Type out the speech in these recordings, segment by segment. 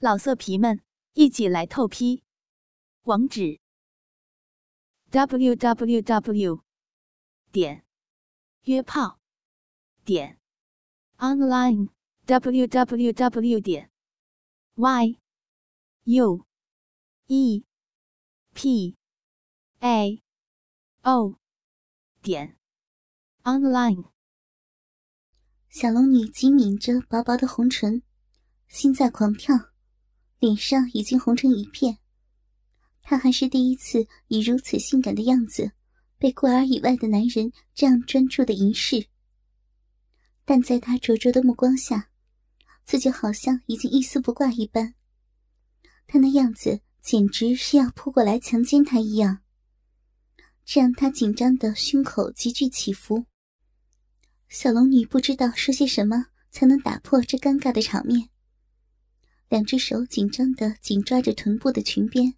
老色皮们，一起来透批！网址：w w w 点约炮点 online w w w 点 y u e p a o 点 online。小龙女紧抿着薄薄的红唇，心在狂跳。脸上已经红成一片，她还是第一次以如此性感的样子被过儿以外的男人这样专注的凝视。但在他灼灼的目光下，自己好像已经一丝不挂一般。他那样子简直是要扑过来强奸她一样，这让他紧张的胸口急剧起伏。小龙女不知道说些什么才能打破这尴尬的场面。两只手紧张的紧抓着臀部的裙边，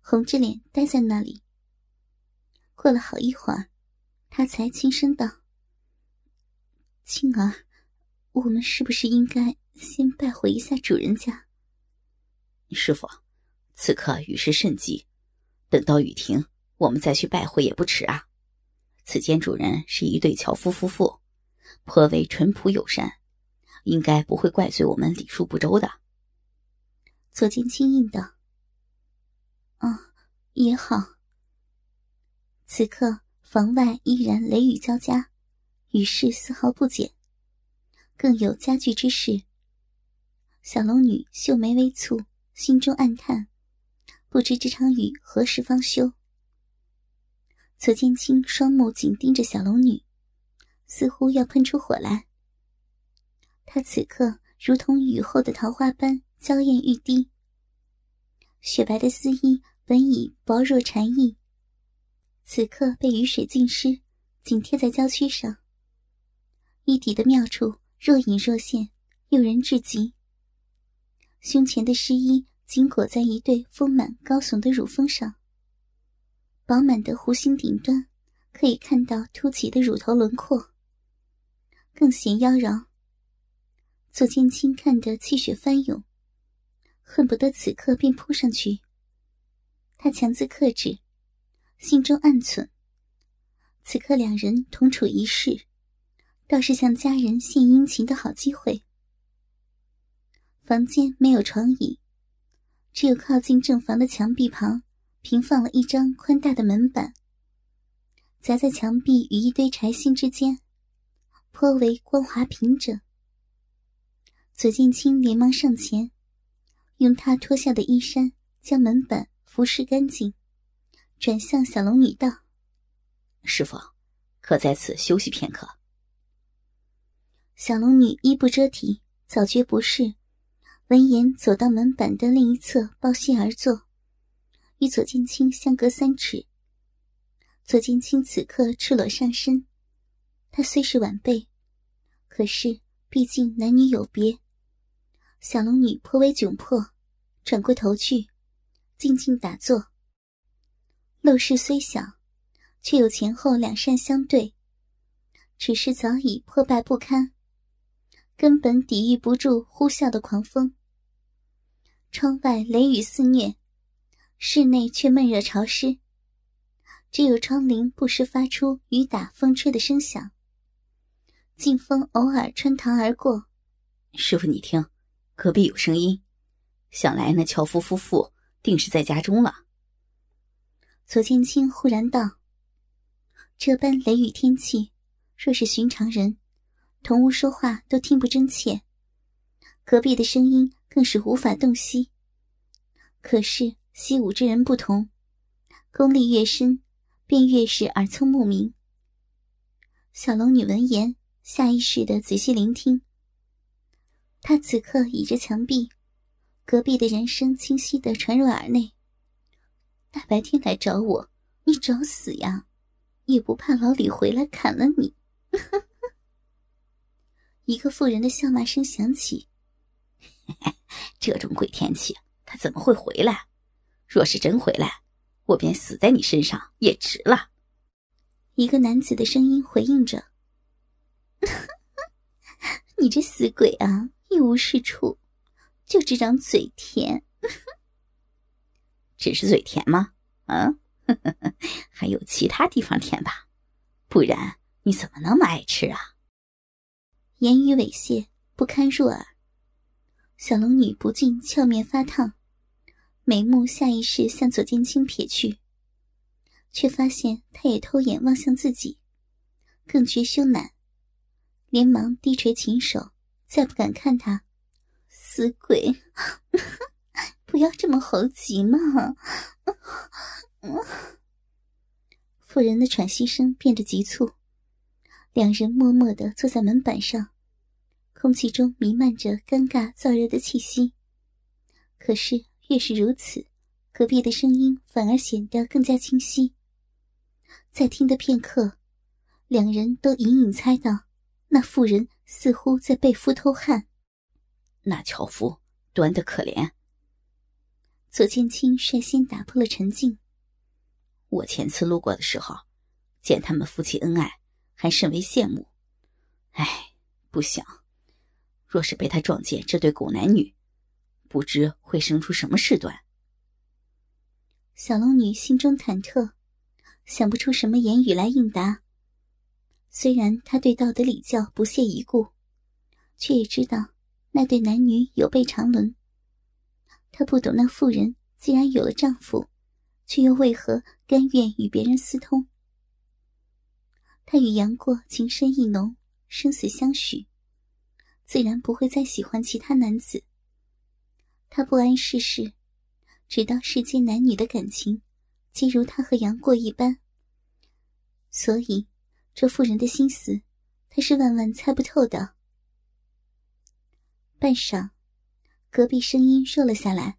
红着脸呆在那里。过了好一会儿，他才轻声道：“青儿，我们是不是应该先拜会一下主人家？”师傅，此刻雨势甚急，等到雨停，我们再去拜会也不迟啊。此间主人是一对樵夫夫妇，颇为淳朴友善，应该不会怪罪我们礼数不周的。左肩轻应道：“啊，也好。”此刻房外依然雷雨交加，雨势丝毫不减，更有加剧之势。小龙女秀眉微蹙，心中暗叹：不知这场雨何时方休。左剑清双目紧盯着小龙女，似乎要喷出火来。他此刻如同雨后的桃花般。娇艳欲滴，雪白的丝衣本已薄若蝉翼，此刻被雨水浸湿，紧贴在娇躯上。衣底的妙处若隐若现，诱人至极。胸前的湿衣紧裹在一对丰满高耸的乳峰上，饱满的弧形顶端可以看到凸起的乳头轮廓，更显妖娆。左剑清看得气血翻涌。恨不得此刻便扑上去。他强自克制，心中暗忖：此刻两人同处一室，倒是向家人献殷勤的好机会。房间没有床椅，只有靠近正房的墙壁旁平放了一张宽大的门板，夹在墙壁与一堆柴薪之间，颇为光滑平整。左剑清连忙上前。用他脱下的衣衫将门板服拭干净，转向小龙女道：“师傅，可在此休息片刻。”小龙女衣不遮体，早觉不适，闻言走到门板的另一侧，抱膝而坐，与左剑清相隔三尺。左剑清此刻赤裸上身，他虽是晚辈，可是毕竟男女有别。小龙女颇为窘迫，转过头去，静静打坐。陋室虽小，却有前后两扇相对，只是早已破败不堪，根本抵御不住呼啸的狂风。窗外雷雨肆虐，室内却闷热潮湿，只有窗棂不时发出雨打风吹的声响，劲风偶尔穿堂而过。师傅，你听。隔壁有声音，想来那樵夫夫妇定是在家中了。左剑清忽然道：“这般雷雨天气，若是寻常人，同屋说话都听不真切，隔壁的声音更是无法洞悉。可是习武之人不同，功力越深，便越是耳聪目明。”小龙女闻言，下意识的仔细聆听。他此刻倚着墙壁，隔壁的人声清晰的传入耳内。大白天来找我，你找死呀！也不怕老李回来砍了你！一个妇人的笑骂声响起。这种鬼天气，他怎么会回来？若是真回来，我便死在你身上也值了。一个男子的声音回应着：“你这死鬼啊！”一无是处，就这张嘴甜。只是嘴甜吗？嗯，还有其他地方甜吧？不然你怎么那么爱吃啊？言语猥亵，不堪入耳。小龙女不禁俏面发烫，眉目下意识向左剑清撇去，却发现他也偷眼望向自己，更觉羞赧，连忙低垂琴手，再不敢看他。死鬼，不要这么猴急嘛！妇人的喘息声变得急促。两人默默的坐在门板上，空气中弥漫着尴尬燥热的气息。可是越是如此，隔壁的声音反而显得更加清晰。在听的片刻，两人都隐隐猜到，那妇人似乎在被夫偷汉。那樵夫端的可怜。左剑清率先打破了沉静。我前次路过的时候，见他们夫妻恩爱。还甚为羡慕，唉，不想，若是被他撞见这对狗男女，不知会生出什么事端。小龙女心中忐忑，想不出什么言语来应答。虽然她对道德礼教不屑一顾，却也知道那对男女有悖常伦。她不懂那妇人既然有了丈夫，却又为何甘愿与别人私通？他与杨过情深意浓，生死相许，自然不会再喜欢其他男子。他不谙世事，只道世间男女的感情，皆如他和杨过一般。所以，这妇人的心思，他是万万猜不透的。半晌，隔壁声音弱了下来，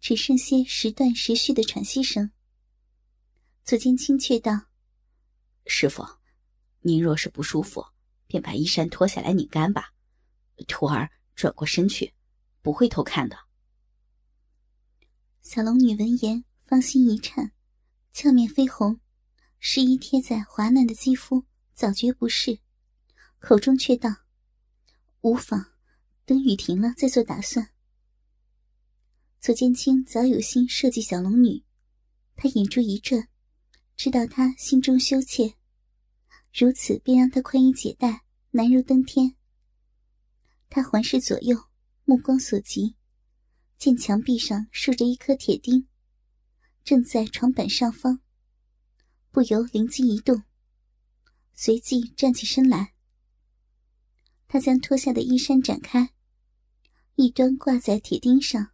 只剩些时断时续的喘息声。左肩清却道。师傅，您若是不舒服，便把衣衫脱下来拧干吧。徒儿转过身去，不会偷看的。小龙女闻言，芳心一颤，俏面绯红，湿衣贴在滑嫩的肌肤，早觉不适，口中却道：“无妨，等雨停了再做打算。”左剑清早有心设计小龙女，他眼珠一转。知道他心中羞怯，如此便让他宽衣解带，难如登天。他环视左右，目光所及，见墙壁上竖着一颗铁钉，正在床板上方，不由灵机一动，随即站起身来。他将脱下的衣衫展开，一端挂在铁钉上，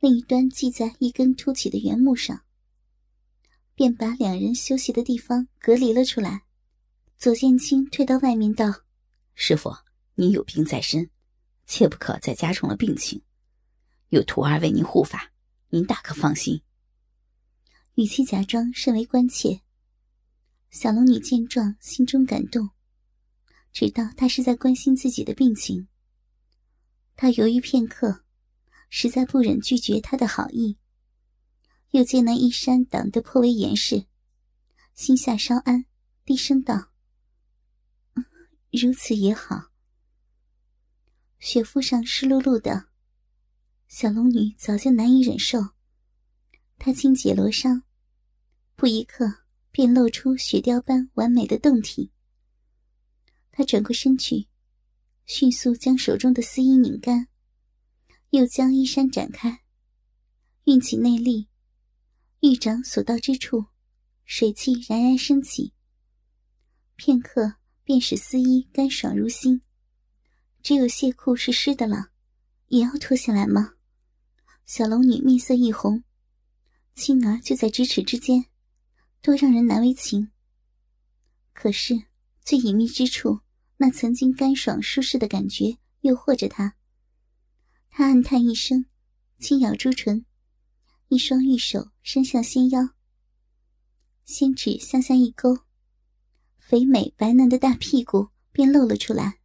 另一端系在一根凸起的圆木上。便把两人休息的地方隔离了出来。左剑清退到外面道：“师傅，您有病在身，切不可再加重了病情。有徒儿为您护法，您大可放心。”语气假装甚为关切。小龙女见状，心中感动，知道他是在关心自己的病情。她犹豫片刻，实在不忍拒绝他的好意。又见那衣衫挡得颇为严实，心下稍安，低声道：“如此也好。”雪肤上湿漉漉的，小龙女早就难以忍受。她轻解罗裳，不一刻便露出雪雕般完美的胴体。他转过身去，迅速将手中的丝衣拧干，又将衣衫展开，运起内力。玉掌所到之处，水汽冉冉升起。片刻，便使丝衣干爽如新。只有亵裤是湿的了，也要脱下来吗？小龙女面色一红，青儿就在咫尺之间，多让人难为情。可是最隐秘之处，那曾经干爽舒适的感觉诱惑着他。他暗叹一声，轻咬朱唇。一双玉手伸向纤腰，仙指向下一勾，肥美白嫩的大屁股便露了出来。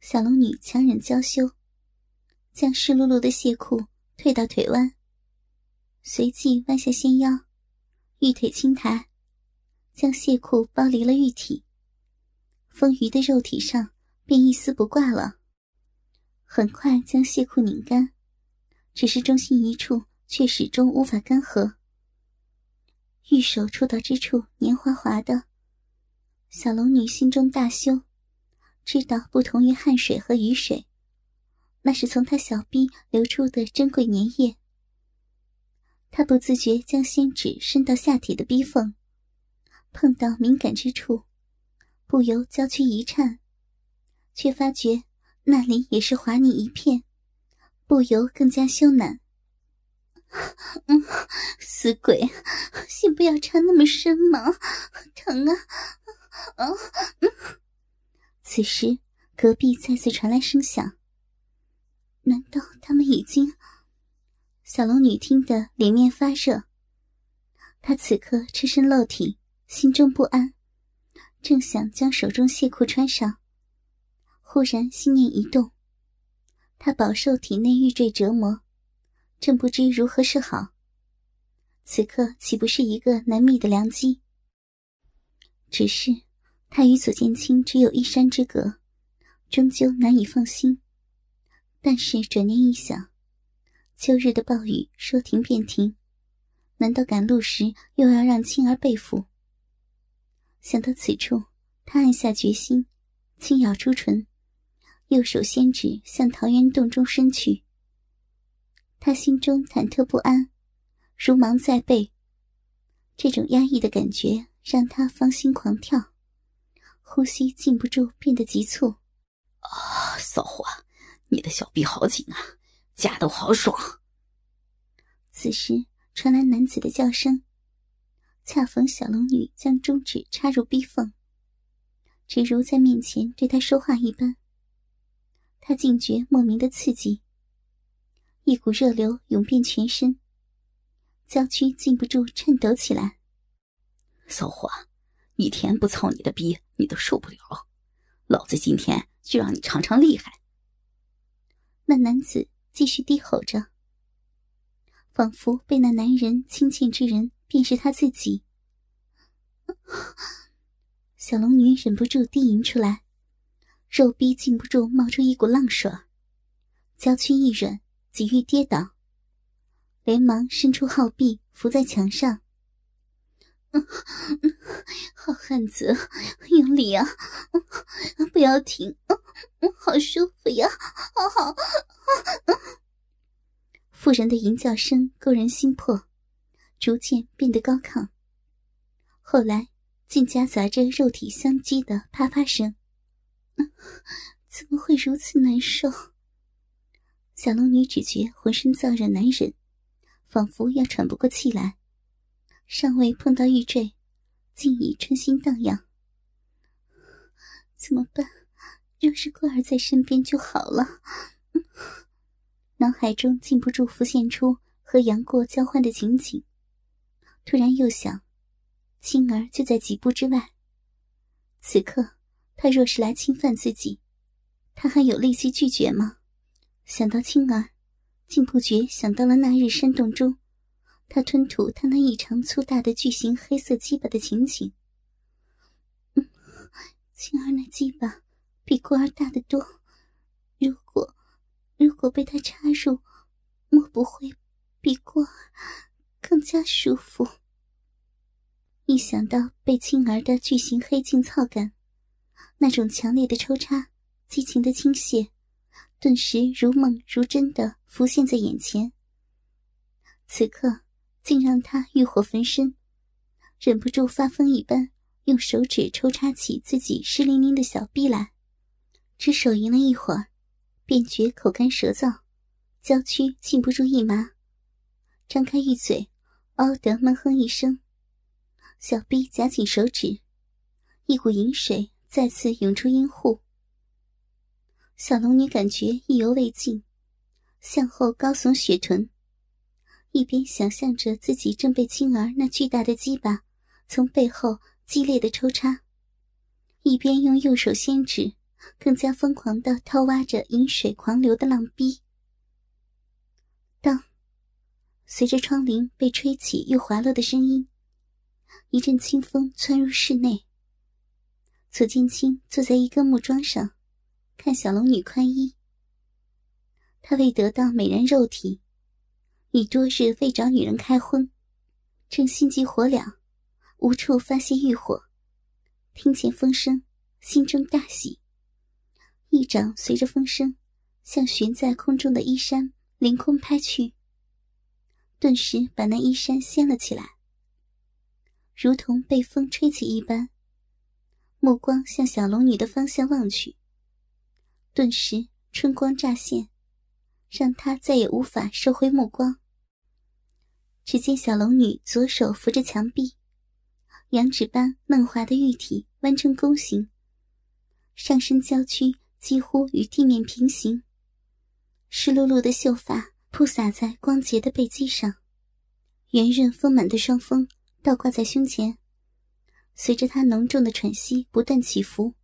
小龙女强忍娇羞，将湿漉漉的亵裤退到腿弯，随即弯下纤腰，玉腿轻抬，将亵裤剥离了玉体，丰腴的肉体上便一丝不挂了。很快将亵裤拧干，只是中心一处却始终无法干涸。玉手触到之处黏滑滑的，小龙女心中大羞，知道不同于汗水和雨水，那是从她小臂流出的珍贵粘液。他不自觉将仙指伸到下体的逼缝，碰到敏感之处，不由娇躯一颤，却发觉。那里也是滑腻一片，不由更加羞赧。死鬼，先不要插那么深嘛，疼啊！啊！此时隔壁再次传来声响，难道他们已经？小龙女听得脸面发热，她此刻赤身露体，心中不安，正想将手中亵裤穿上。忽然心念一动，他饱受体内欲坠折磨，正不知如何是好。此刻岂不是一个难觅的良机？只是他与左剑清只有一山之隔，终究难以放心。但是转念一想，秋日的暴雨说停便停，难道赶路时又要让青儿背负？想到此处，他暗下决心，轻咬朱唇。右手仙指向桃源洞中伸去，他心中忐忑不安，如芒在背。这种压抑的感觉让他芳心狂跳，呼吸禁不住变得急促。啊，骚货，你的小臂好紧啊，夹得我好爽。此时传来男子的叫声，恰逢小龙女将中指插入逼缝，只如在面前对他说话一般。他竟觉莫名的刺激，一股热流涌遍全身，娇躯禁不住颤抖起来。骚货，一天不操你的逼，你都受不了。老子今天就让你尝尝厉害。那男子继续低吼着，仿佛被那男人亲近之人便是他自己。小龙女忍不住低吟出来。肉逼禁不住冒出一股浪水，娇躯一软，几欲跌倒，连忙伸出号臂扶在墙上。好汉子，用力啊！不要停，好舒服呀！好好。妇人的吟叫声勾人心魄，逐渐变得高亢，后来竟夹杂着肉体相击的啪啪声。怎么会如此难受？小龙女只觉浑身燥热难忍，仿佛要喘不过气来。尚未碰到玉坠，竟已春心荡漾。怎么办？若是桂儿在身边就好了。脑海中禁不住浮现出和杨过交换的情景，突然又想，青儿就在几步之外。此刻。他若是来侵犯自己，他还有力气拒绝吗？想到青儿，竟不觉想到了那日山洞中，他吞吐他那异常粗大的巨型黑色鸡巴的情景。嗯，青儿那鸡巴比过儿大得多，如果如果被他插入，莫不会比过儿更加舒服？一想到被青儿的巨型黑茎操感。那种强烈的抽插、激情的倾泻，顿时如梦如真的浮现在眼前。此刻，竟让他欲火焚身，忍不住发疯一般，用手指抽插起自己湿淋淋的小臂来。只手淫了一会儿，便觉口干舌燥，娇躯禁不住一麻，张开玉嘴，嗷的闷哼一声，小臂夹紧手指，一股淫水。再次涌出阴户，小龙女感觉意犹未尽，向后高耸雪臀，一边想象着自己正被青儿那巨大的鸡巴从背后激烈的抽插，一边用右手仙指更加疯狂的掏挖着饮水狂流的浪逼。当，随着窗棂被吹起又滑落的声音，一阵清风窜入室内。左剑清坐在一根木桩上，看小龙女宽衣。他为得到美人肉体，已多日未找女人开荤，正心急火燎，无处发泄欲火。听见风声，心中大喜，一掌随着风声向悬在空中的衣衫凌空拍去，顿时把那衣衫掀了起来，如同被风吹起一般。目光向小龙女的方向望去，顿时春光乍现，让他再也无法收回目光。只见小龙女左手扶着墙壁，羊脂般嫩滑的玉体弯成弓形，上身娇躯几乎与地面平行，湿漉漉的秀发铺洒在光洁的背肌上，圆润丰满的双峰倒挂在胸前。随着他浓重的喘息不断起伏，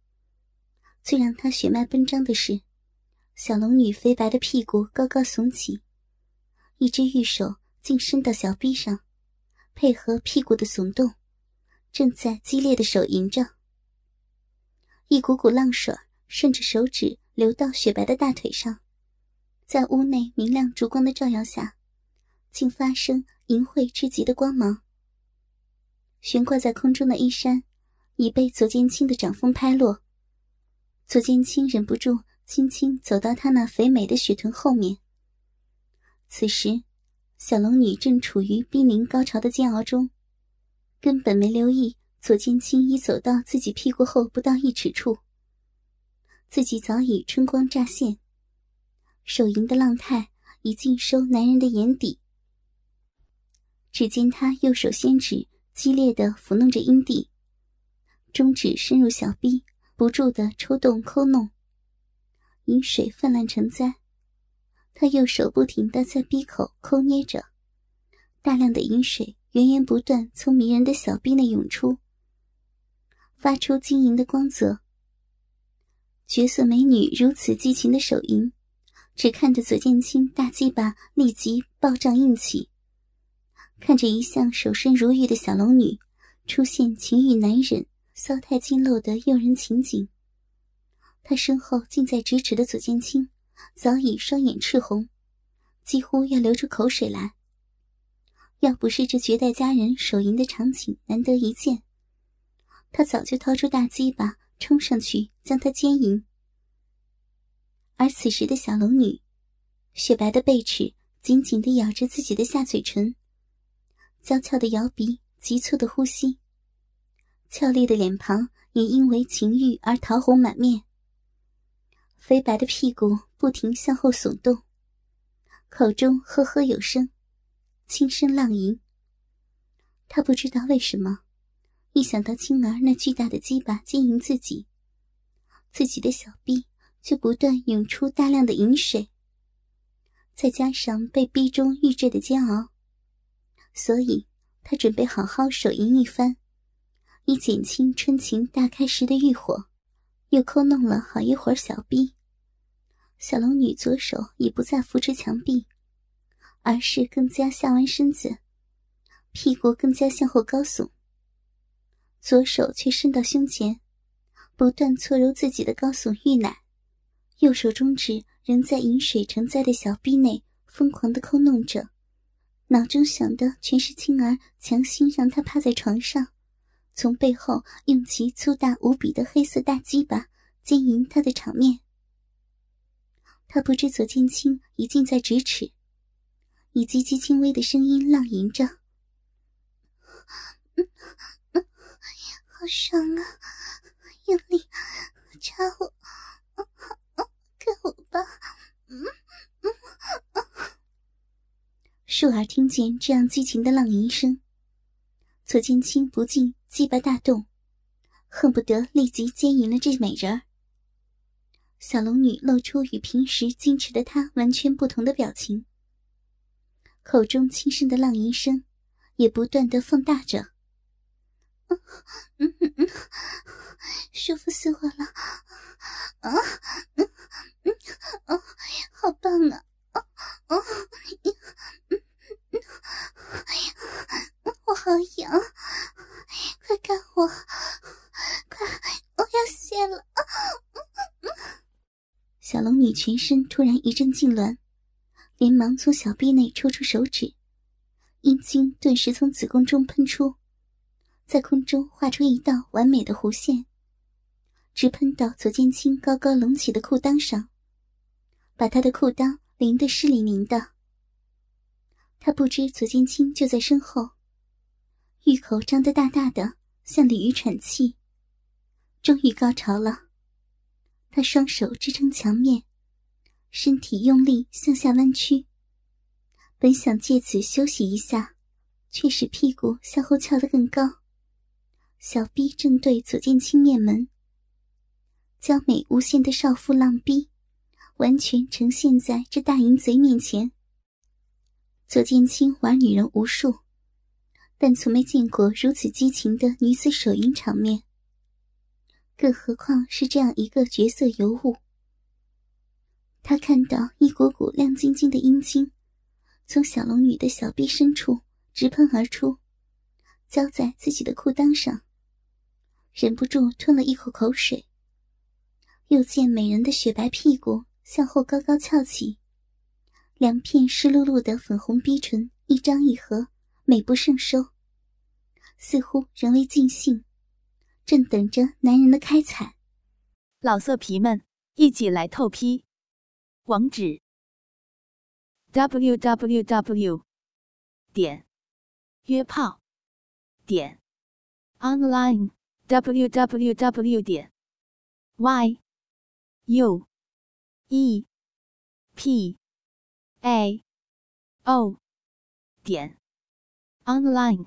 最让他血脉奔张的是，小龙女肥白的屁股高高耸起，一只玉手竟伸到小臂上，配合屁股的耸动，正在激烈的手淫着。一股股浪水顺着手指流到雪白的大腿上，在屋内明亮烛光的照耀下，竟发生淫秽至极的光芒。悬挂在空中的衣衫，已被左剑清的掌风拍落。左剑清忍不住轻轻走到他那肥美的雪臀后面。此时，小龙女正处于濒临高潮的煎熬中，根本没留意左剑清已走到自己屁股后不到一尺处。自己早已春光乍现，手淫的浪态已尽收男人的眼底。只见他右手先指。激烈的抚弄着阴蒂，中指深入小臂，不住的抽动抠弄，饮水泛滥成灾。他右手不停的在鼻口抠捏着，大量的饮水源源不断从迷人的小臂内涌出，发出晶莹的光泽。绝色美女如此激情的手淫，只看着左剑清大鸡巴立即暴胀硬起。看着一向守身如玉的小龙女出现情欲难忍、骚态尽露的诱人情景，他身后近在咫尺的左剑清早已双眼赤红，几乎要流出口水来。要不是这绝代佳人手淫的场景难得一见，他早就掏出大鸡巴冲上去将他奸淫。而此时的小龙女，雪白的背齿紧紧地咬着自己的下嘴唇。娇俏的摇鼻，急促的呼吸，俏丽的脸庞也因为情欲而桃红满面。肥白的屁股不停向后耸动，口中呵呵有声，轻声浪吟。他不知道为什么，一想到青儿那巨大的鸡巴经营自己，自己的小臂却不断涌出大量的饮水，再加上被逼中欲坠的煎熬。所以，他准备好好手淫一番，以减轻春情大开时的欲火。又抠弄了好一会儿小臂，小龙女左手已不再扶持墙壁，而是更加下弯身子，屁股更加向后高耸。左手却伸到胸前，不断搓揉自己的高耸玉奶，右手中指仍在饮水成灾的小臂内疯狂的抠弄着。脑中想的全是青儿强行让他趴在床上，从背后用其粗大无比的黑色大鸡巴奸淫他的场面。他不知左剑青已近在咫尺，以极其轻微的声音浪吟着：“嗯嗯好爽啊，用力插我，给我吧。”树儿听见这样激情的浪吟声，左剑清不禁鸡巴大动，恨不得立即奸淫了这美人儿。小龙女露出与平时矜持的她完全不同的表情，口中轻声的浪吟声也不断的放大着。嗯嗯嗯，舒服死我了！啊，嗯嗯嗯，好棒啊！啊啊！我好痒，快干我！快，我要泄了！小龙女全身突然一阵痉挛，连忙从小臂内抽出手指，阴茎顿时从子宫中喷出，在空中画出一道完美的弧线，直喷到左剑清高高隆起的裤裆上，把他的裤裆淋得湿淋淋的。他不知左剑清就在身后，玉口张得大大的，像鲤鱼喘气。终于高潮了，他双手支撑墙面。身体用力向下弯曲，本想借此休息一下，却使屁股向后翘得更高。小臂正对左剑清面门，娇美无限的少妇浪逼，完全呈现在这大淫贼面前。左剑清玩女人无数，但从没见过如此激情的女子手淫场面，更何况是这样一个绝色尤物。他看到一股股亮晶晶的阴茎从小龙女的小臂深处直喷而出，浇在自己的裤裆上，忍不住吞了一口口水。又见美人的雪白屁股向后高高翘起，两片湿漉漉的粉红逼唇一张一合，美不胜收，似乎仍未尽兴，正等着男人的开采。老色皮们，一起来透批！网址：w w w 点约炮点 online w w w 点 y u e. P. A. O. 点。Online。